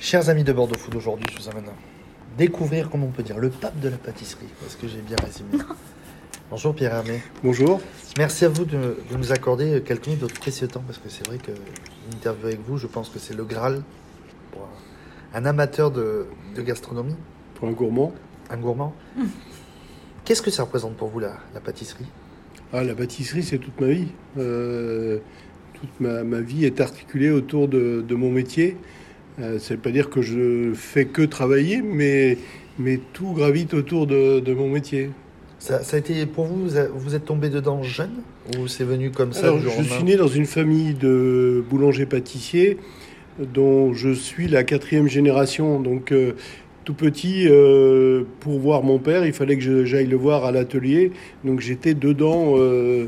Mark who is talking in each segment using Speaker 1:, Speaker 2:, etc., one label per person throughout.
Speaker 1: Chers amis de Bordeaux Food, aujourd'hui je vous amène à découvrir, comment on peut dire, le pape de la pâtisserie. Est-ce que j'ai bien résumé Bonjour Pierre Hermé.
Speaker 2: Bonjour.
Speaker 1: Merci à vous de, de nous accorder quelques minutes de votre précieux temps parce que c'est vrai que une interview avec vous, je pense que c'est le Graal pour un, un amateur de, de gastronomie,
Speaker 2: Pour un gourmand.
Speaker 1: un gourmand. Qu'est-ce que ça représente pour vous la, la pâtisserie?
Speaker 2: Ah, la pâtisserie, c'est toute ma vie. Euh, toute ma, ma vie est articulée autour de, de mon métier. Euh, ça ne veut pas dire que je fais que travailler, mais, mais tout gravite autour de, de mon métier.
Speaker 1: ça, ça a été pour vous, vous êtes tombé dedans jeune ou c'est venu comme ça
Speaker 2: Alors, je suis né dans une famille de boulangers-pâtissiers dont je suis la quatrième génération. Donc, euh, tout petit, euh, pour voir mon père, il fallait que j'aille le voir à l'atelier. Donc, j'étais dedans euh,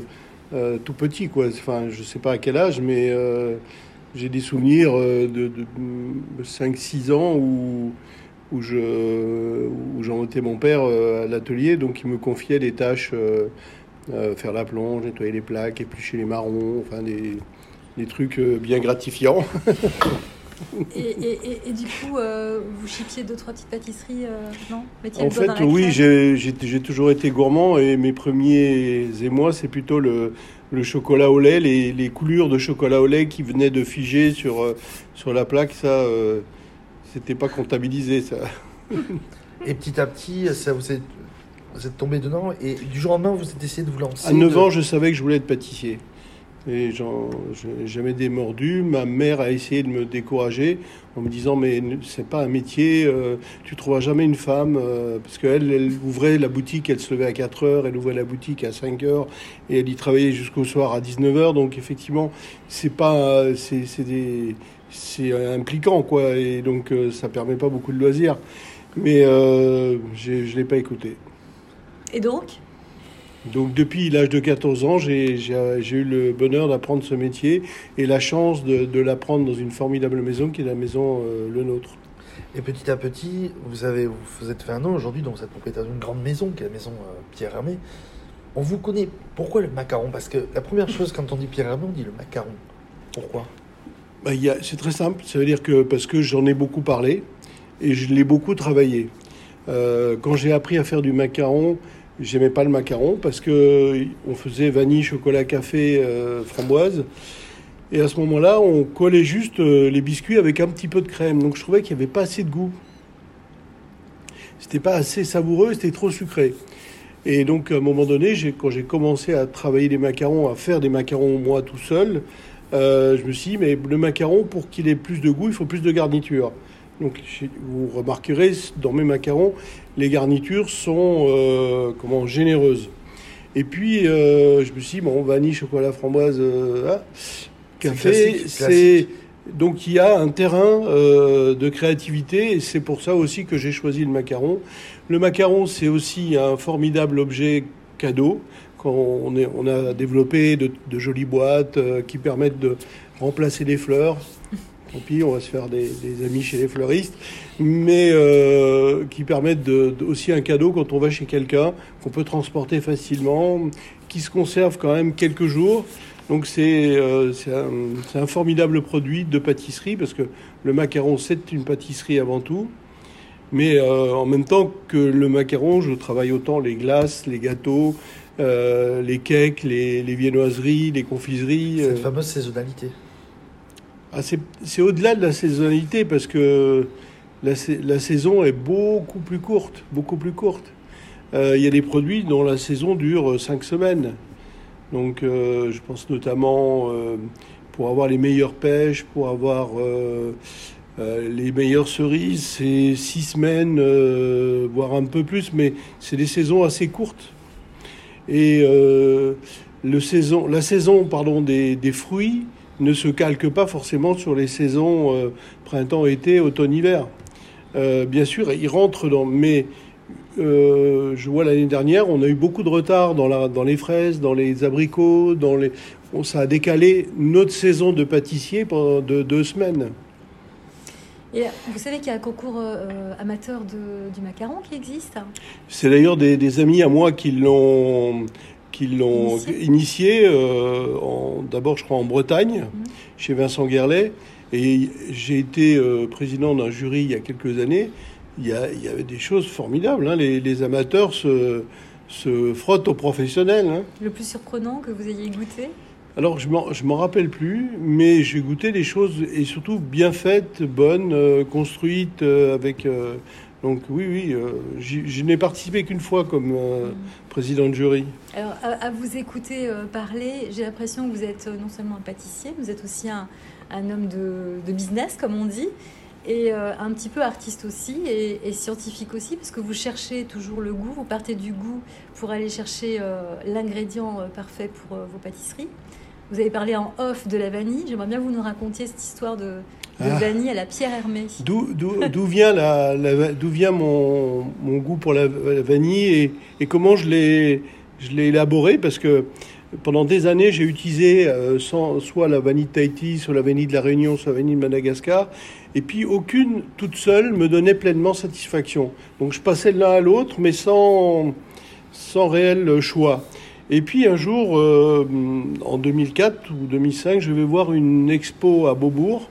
Speaker 2: tout petit, quoi. Enfin, je sais pas à quel âge, mais j'ai des souvenirs euh, de, de 5-6 ans où, où je où j'embêtais mon père euh, à l'atelier. Donc, il me confiait des tâches. euh, euh, faire la plonge, nettoyer les plaques, éplucher les marrons, enfin des, des trucs bien gratifiants.
Speaker 3: Et, et- et- et du coup, euh, vous chipiez deux, trois petites pâtisseries, non?
Speaker 2: En fait, oui, j'ai- j'ai toujours été gourmand et mes premiers émois, c'est plutôt le, le chocolat au lait, les, les coulures de chocolat au lait qui venaient de figer sur, euh, sur la plaque. Ça, euh, c'était pas comptabilisé, ça.
Speaker 1: Et petit à petit, ça vous êtes, vous êtes tombé dedans et du jour au lendemain, vous êtes essayé de vous lancer.
Speaker 2: À 9
Speaker 1: de-
Speaker 2: ans, je savais que je voulais être pâtissier. Et je n'ai jamais démordu. Ma mère a essayé de me décourager en me disant Mais c'est pas un métier, euh, tu trouveras jamais une femme. euh, parce qu'elle, elle ouvrait la boutique, elle se levait à 4 heures, elle ouvrait la boutique à 5 heures et elle y travaillait jusqu'au soir à 19 heures. Donc effectivement, c'est pas. C'est impliquant, quoi. Et donc euh, ça permet pas beaucoup de loisirs. Mais euh, j'ai- je ne l'ai pas écouté.
Speaker 3: Et donc?
Speaker 2: Donc depuis l'âge de 14 ans, j'ai eu le bonheur d'apprendre ce métier et la chance de, de l'apprendre dans une formidable maison qui est la maison euh, Le Nôtre.
Speaker 1: Et petit à petit, vous avez vous, vous êtes fait un nom aujourd'hui, donc vous êtes propriétaire d'une grande maison, qui est la maison euh, Pierre Hermé. On vous connaît. Pourquoi le macaron? Parce que la première chose, quand on dit Pierre Hermé, on dit le macaron. Pourquoi?
Speaker 2: Bah, a- C'est très simple, ça veut dire que parce que j'en ai beaucoup parlé et je l'ai beaucoup travaillé. Euh, quand j'ai appris à faire du macaron, j'aimais pas le macaron parce que on faisait vanille, chocolat, café, euh, framboise. Et à ce moment-là, on collait juste euh, les biscuits avec un petit peu de crème. Donc je trouvais qu'il n'y avait pas assez de goût. C'était pas assez savoureux, c'était trop sucré. Et donc à un moment donné, quand j'ai commencé à travailler les macarons, à faire des macarons moi tout seul, euh, je me suis dit, mais le macaron, pour qu'il ait plus de goût, il faut plus de garniture. Donc vous remarquerez, dans mes macarons, les garnitures sont euh, comment, généreuses. Et puis, euh, je me suis dit, bon, vanille, chocolat, framboise, euh, ah, café, c'est... Donc il y a un terrain de créativité et c'est pour ça aussi que j'ai choisi le macaron. Le macaron, c'est aussi un formidable objet cadeau. Quand on, est, on a développé de, de jolies boîtes qui permettent de remplacer les fleurs. Tant pis, on va se faire des, des amis chez les fleuristes, mais euh, qui permettent de, de- aussi un cadeau quand on va chez quelqu'un, qu'on peut transporter facilement, qui se conserve quand même quelques jours. Donc c'est euh, un, un formidable produit de pâtisserie parce que le macaron c'est une pâtisserie avant tout. Mais euh, en même temps que le macaron, je travaille autant les glaces, les gâteaux, euh, les cakes, les, les viennoiseries, les confiseries.
Speaker 1: Cette
Speaker 2: euh.
Speaker 1: fameuse saisonnalité.
Speaker 2: Ah, c'est au-delà de la saisonnalité parce que la, sa- la saison est beaucoup plus courte, beaucoup plus courte. Euh, Il y a des produits dont la saison dure euh, cinq semaines. Donc, euh, je pense notamment euh, pour avoir les meilleures pêches, pour avoir euh, euh, les meilleures cerises, c'est six semaines, euh, voire un peu plus, mais c'est des saisons assez courtes. Et euh, la saison pardon, des fruits ne se calque pas forcément sur les saisons euh, printemps, été, automne, hiver. Euh, bien sûr, ils rentrent dans. Mais euh, je vois l'année dernière, on a eu beaucoup de retard dans, la, dans les fraises, dans les abricots, dans les. Bon, ça a décalé notre saison de pâtissier pendant deux, deux semaines.
Speaker 3: Et vous savez qu'il y a un concours euh, amateur de- du macaron qui existe?
Speaker 2: C'est d'ailleurs des, des amis à moi qui l'ont qui l'ont
Speaker 3: Initié.
Speaker 2: euh, d'abord je crois en Bretagne, chez Vincent Guerlet, Et j'ai été euh, président d'un jury il y a quelques années. Il y, a- il y avait des choses formidables. hein. Les, les amateurs se, se frottent aux professionnels. hein.
Speaker 3: Le plus surprenant que vous ayez goûté?
Speaker 2: Alors, je m'en, je m'en rappelle plus, mais j'ai goûté des choses, et surtout bien faites, bonnes, euh, construites, euh, avec... euh, donc oui, oui, euh, je n'ai participé qu'une fois comme euh, président de jury.
Speaker 3: Alors, à, à vous écouter euh, parler, j'ai l'impression que vous êtes euh, non seulement un pâtissier, vous êtes aussi un, un homme de, de business, comme on dit, et un petit peu artiste aussi, et, et scientifique aussi, parce que vous cherchez toujours le goût, vous partez du goût pour aller chercher l'ingrédient parfait pour vos pâtisseries. Vous avez parlé en off de la vanille, j'aimerais bien que vous nous racontiez cette histoire de, de
Speaker 2: Ah.
Speaker 3: vanille à la Pierre Hermé.
Speaker 2: D'où, d'où, d'où vient, la, la- d'où vient mon, mon goût pour la, la vanille et, et comment je l'ai, je l'ai élaboré? Parce que pendant des années, j'ai utilisé euh, sans- soit la vanille de Tahiti, soit la vanille de la Réunion, soit la vanille de Madagascar. Et puis aucune toute seule me donnait pleinement satisfaction. Donc je passais de l'un à l'autre, mais sans, sans réel choix. Et puis un jour, euh, en 2004 ou 2005, je vais voir une expo à Beaubourg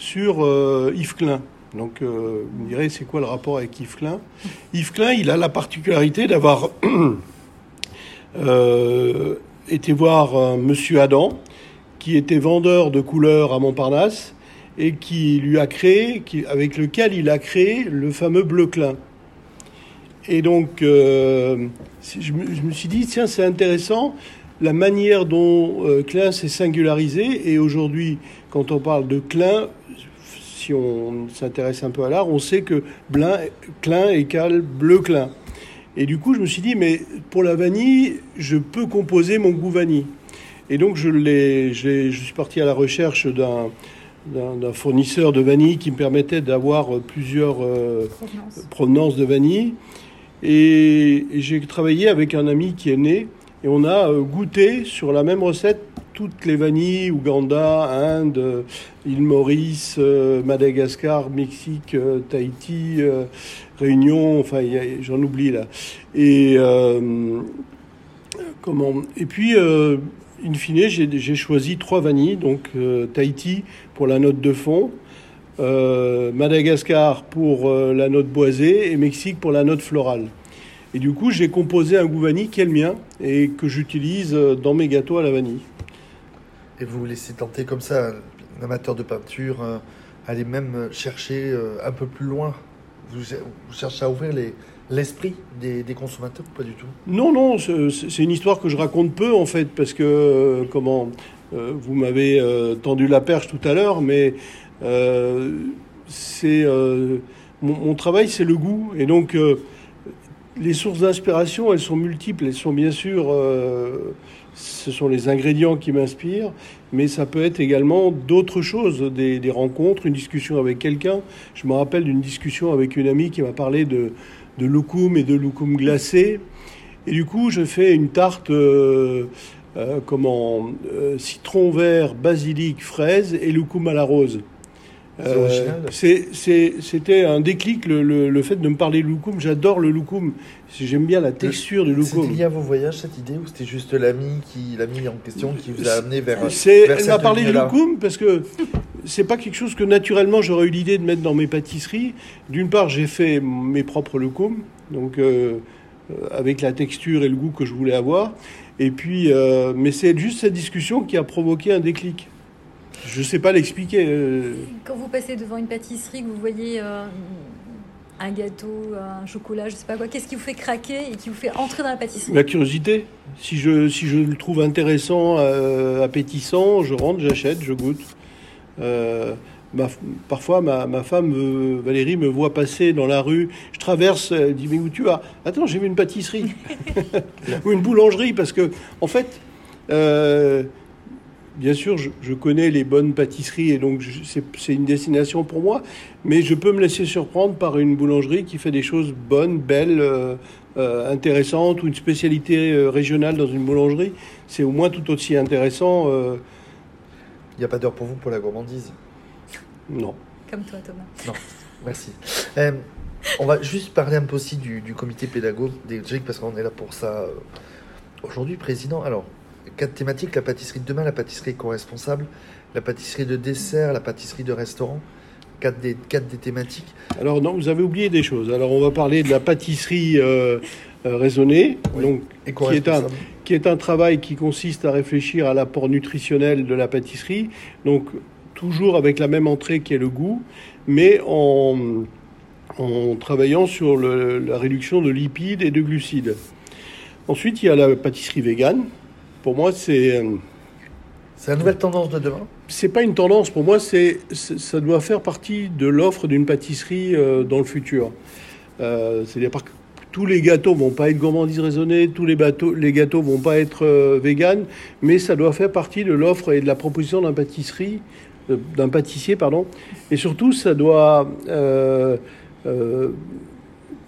Speaker 2: sur euh, Yves Klein. Donc, euh, vous me direz, c'est quoi le rapport avec Yves Klein? Yves Klein, il a la particularité d'avoir euh, été voir un monsieur Adam, qui était vendeur de couleurs à Montparnasse, et qui lui a créé, avec lequel il a créé le fameux bleu Klein. Et donc, je, me, je me suis dit, tiens, c'est intéressant la manière dont Klein s'est singularisé. Et aujourd'hui, quand on parle de Klein, si on s'intéresse un peu à l'art, on sait que Blin, Klein égale bleu Klein. Et du coup, je me suis dit, mais pour la vanille, je peux composer mon goût vanille. Et donc, je, j'ai- je suis parti à la recherche d'un, fournisseur de vanille qui me permettait d'avoir plusieurs euh,
Speaker 3: Provenance.
Speaker 2: provenance de vanille. Et, et j'ai travaillé avec un ami qui est né et on a euh, goûté sur la même recette toutes les vanilles, Ouganda, Inde, île Maurice, euh, Madagascar, Mexique, euh, Tahiti, euh, Réunion, enfin j'en oublie là. Et comment Et puis in fine j'ai choisi trois vanilles, donc Tahiti pour la note de fond, Madagascar pour la note boisée et Mexique pour la note florale. Et du coup, j'ai composé un goût vanille qui est le mien et que j'utilise dans mes gâteaux à la vanille.
Speaker 1: Et vous laissez tenter comme ça, un amateur de peinture, euh, aller même chercher euh, un peu plus loin. Vous, cherchez à ouvrir les- l'esprit des, des consommateurs ou pas du tout?
Speaker 2: Non, non, c'est une histoire que je raconte peu en fait, parce que euh, comment euh, vous m'avez tendu la perche tout à l'heure, mais c'est mon, mon travail, c'est le goût, et donc les sources d'inspiration, elles sont multiples. Elles sont bien sûr, euh, ce sont les ingrédients qui m'inspirent, mais ça peut être également d'autres choses, des, rencontres, une discussion avec quelqu'un. Je me rappelle d'une discussion avec une amie qui m'a parlé de, de loukoum et de loukoum glacé. Et du coup, je fais une tarte, euh, euh, comment, euh, citron vert, basilic, fraise et loukoum à la rose.
Speaker 1: C'est original.
Speaker 2: c'est- c'est- C'était un déclic, le, le- le fait de me parler de loukoum. J'adore le loukoum. J'aime bien la texture du
Speaker 1: C'était
Speaker 2: loukoum.
Speaker 1: lié à vos voyages cette idée ou c'était juste l'ami en question qui vous a amené vers vers
Speaker 2: Elle m'a parlé de
Speaker 1: lignée-là?
Speaker 2: Loukoum parce que c'est pas quelque chose que naturellement j'aurais eu l'idée de mettre dans mes pâtisseries. D'une part, j'ai fait mes propres loukoum, donc euh, euh, avec la texture et le goût que je voulais avoir. Et puis, euh, mais c'est juste cette discussion qui a provoqué un déclic. Je sais pas l'expliquer. euh,
Speaker 3: Quand vous passez devant une pâtisserie, que vous voyez euh, un gâteau, un chocolat, je sais pas quoi, qu'est-ce qui vous fait craquer et qui vous fait entrer dans la pâtisserie?
Speaker 2: La curiosité. Si je, si je le trouve intéressant, euh, appétissant, je rentre, j'achète, je goûte. Ma- parfois, ma, ma femme, euh, Valérie, me voit passer dans la rue. Je traverse, elle dit Mais où tu vas? Attends, j'ai vu une pâtisserie. Ou une boulangerie, parce que, en fait, euh, bien sûr, je, je connais les bonnes pâtisseries et donc c'est une destination pour moi, mais je peux me laisser surprendre par une boulangerie qui fait des choses bonnes, belles, euh, euh, intéressantes, ou une spécialité euh, régionale dans une boulangerie. C'est au moins tout aussi intéressant. euh,
Speaker 1: Il n'y a pas d'heure pour vous pour la gourmandise.
Speaker 2: non.
Speaker 3: Comme toi, Thomas.
Speaker 1: Merci. Euh, on va juste parler un peu aussi du, du comité pédagogique parce qu'on est là pour ça. euh, Aujourd'hui, président, alors, quatre thématiques la pâtisserie de demain, la pâtisserie éco-responsable, la pâtisserie de dessert, la pâtisserie de restaurant, quatre des, quatre des thématiques.
Speaker 2: Alors non, vous avez oublié des choses. Alors on va parler de la pâtisserie euh, euh, raisonnée,
Speaker 1: Oui.
Speaker 2: donc qui est, un,
Speaker 1: Éco-responsable.
Speaker 2: qui est un travail qui consiste à réfléchir à l'apport nutritionnel de la pâtisserie, donc toujours avec la même entrée qui est le goût, mais en, en travaillant sur le- la réduction de lipides et de glucides. Ensuite, il y a la pâtisserie végane. Pour moi, c'est euh,
Speaker 1: C'est la nouvelle tendance de demain.
Speaker 2: c'est pas une tendance. Pour moi, c'est ça doit faire partie de l'offre d'une pâtisserie euh, dans le futur. Euh, C'est-à-dire que tous les gâteaux vont pas être gourmandises raisonnées, tous les, bateaux, les gâteaux vont pas être euh, véganes, mais ça doit faire partie de l'offre et de la proposition d'un pâtisserie, d'un pâtissier, pardon. Et surtout, ça doit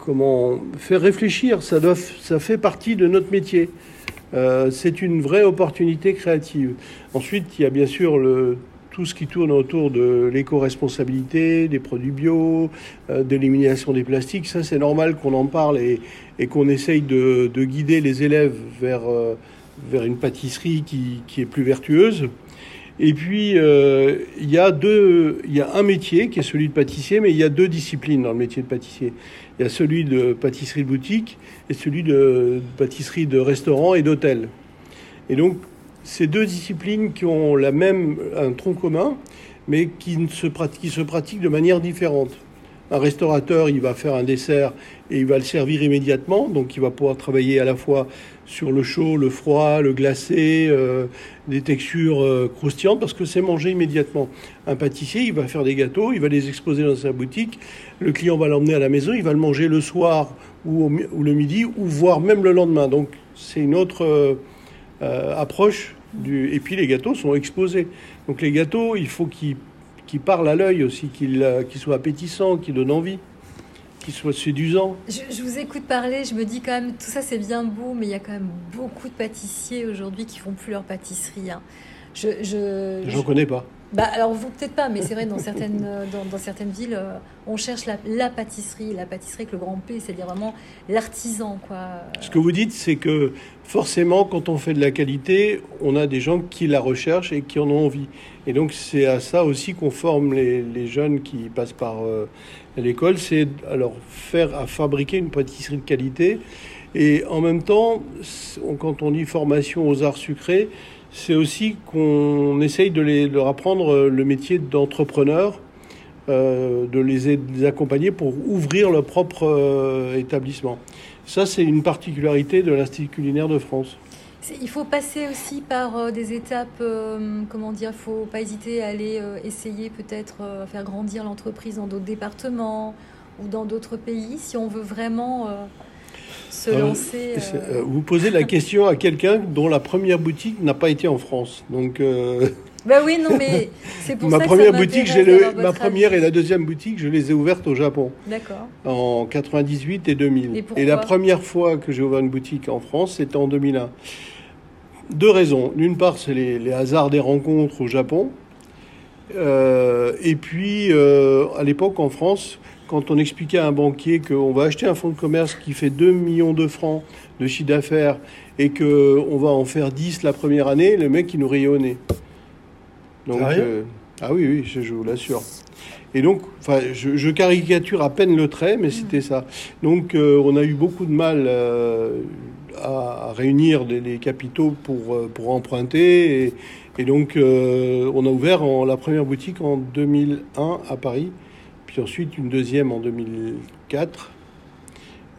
Speaker 2: comment faire réfléchir. Ça doit, ça fait partie de notre métier. Euh, c'est une vraie opportunité créative. Ensuite, il y a bien sûr tout ce qui tourne autour de l'éco-responsabilité, des produits bio, euh, de l'élimination des plastiques. Ça, c'est normal qu'on en parle et, qu'on essaye de, de guider les élèves vers, euh, vers une pâtisserie qui, qui est plus vertueuse. Et puis, euh, il, y a il y a un métier qui est celui de pâtissier, mais il y a deux disciplines dans le métier de pâtissier. Il y a celui de pâtisserie boutique et celui de pâtisserie de restaurant et d'hôtel. Et donc, ces deux disciplines qui ont la même, un tronc commun, mais qui se pratiquent de manière différente. Un restaurateur, il va faire un dessert et il va le servir immédiatement, donc il va pouvoir travailler à la fois sur le chaud, le froid, le glacé, euh, des textures euh, croustillantes, parce que c'est mangé immédiatement. Un pâtissier, il va faire des gâteaux, il va les exposer dans sa boutique, le client va l'emmener à la maison, il va le manger le soir ou, le midi, ou voire même le lendemain. Donc c'est une autre euh, approche. Du... Et puis les gâteaux sont exposés. Donc les gâteaux, il faut qu'ils qu'ils parlent à l'œil aussi, qu'ils euh, qu'ils soient appétissants, qu'ils donnent envie, qu'ils soient séduisants.
Speaker 3: Je, je vous écoute parler, je me dis quand même, tout ça c'est bien beau, mais il y a quand même beaucoup de pâtissiers aujourd'hui qui font plus leur pâtisserie. hein. Je, je-
Speaker 2: connais pas.
Speaker 3: Bah, alors vous peut-être pas, mais c'est vrai dans certaines euh, dans, certaines villes, euh, on cherche la, pâtisserie, la pâtisserie avec le grand P, c'est-à-dire vraiment l'artisan quoi.
Speaker 2: Ce que vous dites, c'est que forcément, quand on fait de la qualité, on a des gens qui la recherchent et qui en ont envie. Et donc, c'est à ça aussi qu'on forme les, jeunes qui passent par euh, l'école, c'est leur faire à fabriquer une pâtisserie de qualité. Et en même temps, quand on dit formation aux arts sucrés, c'est aussi qu'on essaye de, leur apprendre euh, le métier d'entrepreneur, euh, de les, accompagner pour ouvrir leur propre euh, établissement. Ça, c'est une particularité de l'Institut culinaire de France.
Speaker 3: Il faut passer aussi par des étapes, comment dire, faut pas hésiter à aller essayer peut-être faire grandir l'entreprise dans d'autres départements ou dans d'autres pays si on veut vraiment se
Speaker 2: Euh,
Speaker 3: lancer. Euh,
Speaker 2: euh, Vous posez la question à quelqu'un dont la première boutique n'a pas été en France. Donc, euh,
Speaker 3: Bah oui, non, mais c'est pour
Speaker 2: ma
Speaker 3: ça
Speaker 2: première
Speaker 3: que ça
Speaker 2: boutique, j'ai le- ma première
Speaker 3: avis.
Speaker 2: et la deuxième boutique, je les ai ouvertes au Japon
Speaker 3: D'accord.
Speaker 2: en 98 et 2000.
Speaker 3: Et
Speaker 2: la première fois que j'ai ouvert une boutique en France, c'était en 2001. Deux raisons. D'une part, c'est les, les hasards des rencontres au Japon. Euh, et puis, euh, à l'époque, en France, quand on expliquait à un banquier qu'on va acheter un fonds de commerce qui fait 2 millions de francs de chiffre d'affaires et qu'on va en faire 10 la première année, le mec, il nous. Donc,
Speaker 1: Sérieux?
Speaker 2: euh, ah oui, oui, je, je vous l'assure. Et donc, enfin, je, je caricature à peine le trait, mais c'était ça. Donc, euh, on a eu beaucoup de mal euh, à, à réunir des, les capitaux pour, pour emprunter. Et, et donc, on a ouvert en, la première boutique en 2001 à Paris, puis ensuite une deuxième en 2004,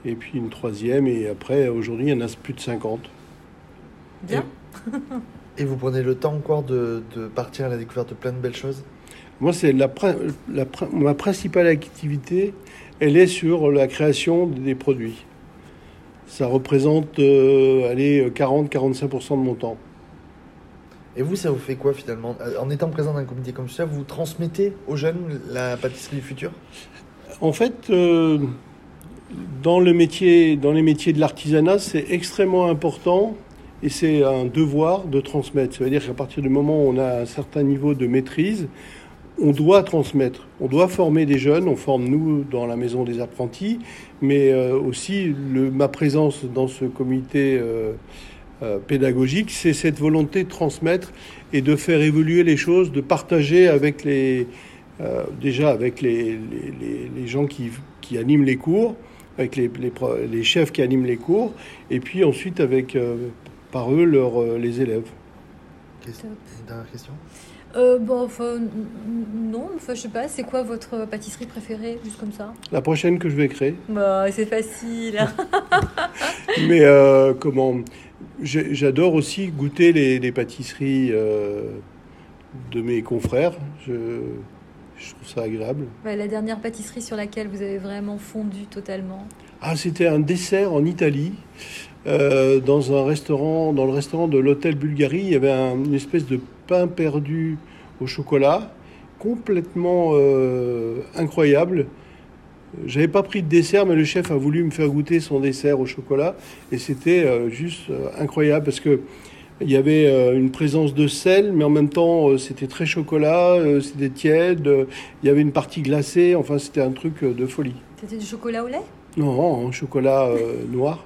Speaker 2: et puis une troisième, et après, aujourd'hui, il y en a plus de 50.
Speaker 3: Bien.
Speaker 1: Et vous prenez le temps encore de, de partir à la découverte de plein de belles choses?
Speaker 2: Moi, c'est la, la ma principale activité, elle est sur la création des produits. Ça représente, euh, allez, 40-45% de mon temps.
Speaker 1: Et vous, ça vous fait quoi finalement En étant présent dans un comité comme ça, vous transmettez aux jeunes la pâtisserie du futur?
Speaker 2: En fait, euh, dans, le métier, dans les métiers de l'artisanat, c'est extrêmement important et c'est un devoir de transmettre. Ça veut dire qu'à partir du moment où on a un certain niveau de maîtrise, on doit transmettre, on doit former des jeunes, on forme nous dans la maison des apprentis, mais euh, aussi ma présence dans ce comité euh, euh, pédagogique, c'est cette volonté de transmettre et de faire évoluer les choses, de partager avec les, euh, déjà avec les, les, les- les gens qui, qui animent les cours, avec les, les chefs qui animent les cours, et puis ensuite avec euh, par eux leurs, euh, les élèves.
Speaker 1: Question- Une dernière question?
Speaker 3: Euh, bon, enfin, non, enfin, je sais pas, c'est quoi votre pâtisserie préférée, juste comme ça?
Speaker 2: La prochaine que je vais créer.
Speaker 3: Bah, c'est facile.
Speaker 2: Mais euh, comment? J'adore aussi goûter les, les pâtisseries euh, de mes confrères. Je, je trouve ça agréable.
Speaker 3: Ouais, la dernière pâtisserie sur laquelle vous avez vraiment fondu totalement.
Speaker 2: Ah, c'était un dessert en Italie. euh, dans un restaurant, dans le restaurant de l'hôtel Bulgarie, il y avait un- une espèce de pain perdu au chocolat, complètement euh, incroyable. J'avais pas pris de dessert, mais le chef a voulu me faire goûter son dessert au chocolat, et c'était euh, juste euh, incroyable parce que il y avait euh, une présence de sel, mais en même temps c'était très chocolat, c'était tiède. il y avait une partie glacée. Enfin, c'était un truc de folie.
Speaker 3: C'était du chocolat au lait?
Speaker 2: Non, en chocolat euh, noir.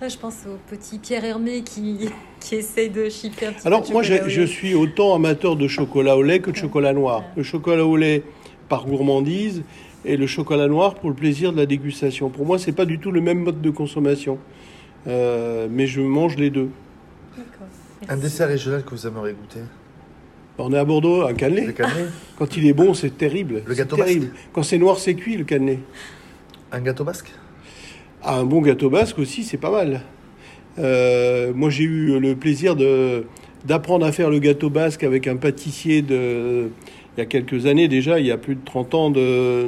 Speaker 3: Là, je pense au petit Pierre Hermé qui, qui essaye de chipper un petit
Speaker 2: Alors
Speaker 3: peu de
Speaker 2: moi, je suis autant amateur de chocolat au lait que de chocolat noir. Le chocolat au lait par gourmandise et le chocolat noir pour le plaisir de la dégustation. Pour moi, c'est pas du tout le même mode de consommation, Euh, mais je mange les deux.
Speaker 1: Un dessert régional que vous aimeriez goûter
Speaker 2: On est à Bordeaux, un
Speaker 1: Le
Speaker 2: cannelé.
Speaker 1: cannelé
Speaker 2: Quand il est bon, c'est terrible.
Speaker 1: Le gâteau
Speaker 2: terrible. Quand c'est noir, c'est cuit le cannelé.
Speaker 1: Un gâteau basque
Speaker 2: Ah, un bon gâteau basque aussi, c'est pas mal. Euh, moi, j'ai eu le plaisir de d'apprendre à faire le gâteau basque avec un pâtissier de il y a quelques années déjà, il y a plus de 30 ans, de,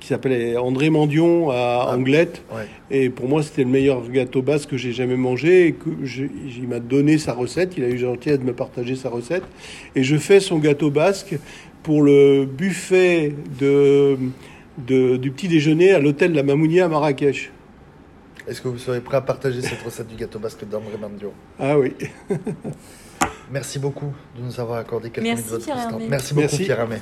Speaker 2: qui s'appelait André Mandion à
Speaker 1: Ah.
Speaker 2: Anglette.
Speaker 1: Ouais.
Speaker 2: Et pour moi, c'était le meilleur gâteau basque que j'ai jamais mangé. Et que je- il m'a donné sa recette. Il a eu gentillesse de me partager sa recette. Et je fais son gâteau basque pour le buffet de, de- du petit déjeuner à l'hôtel La Mamounia à Marrakech.
Speaker 1: Est-ce que vous serez prêt à partager cette recette du gâteau basque d'André Mandio
Speaker 2: Ah oui.
Speaker 1: Merci beaucoup de nous avoir accordé quelques
Speaker 3: Merci,
Speaker 1: minutes de votre.
Speaker 3: Hermé.
Speaker 1: Merci beaucoup
Speaker 2: Merci.
Speaker 1: Pierre Hermé.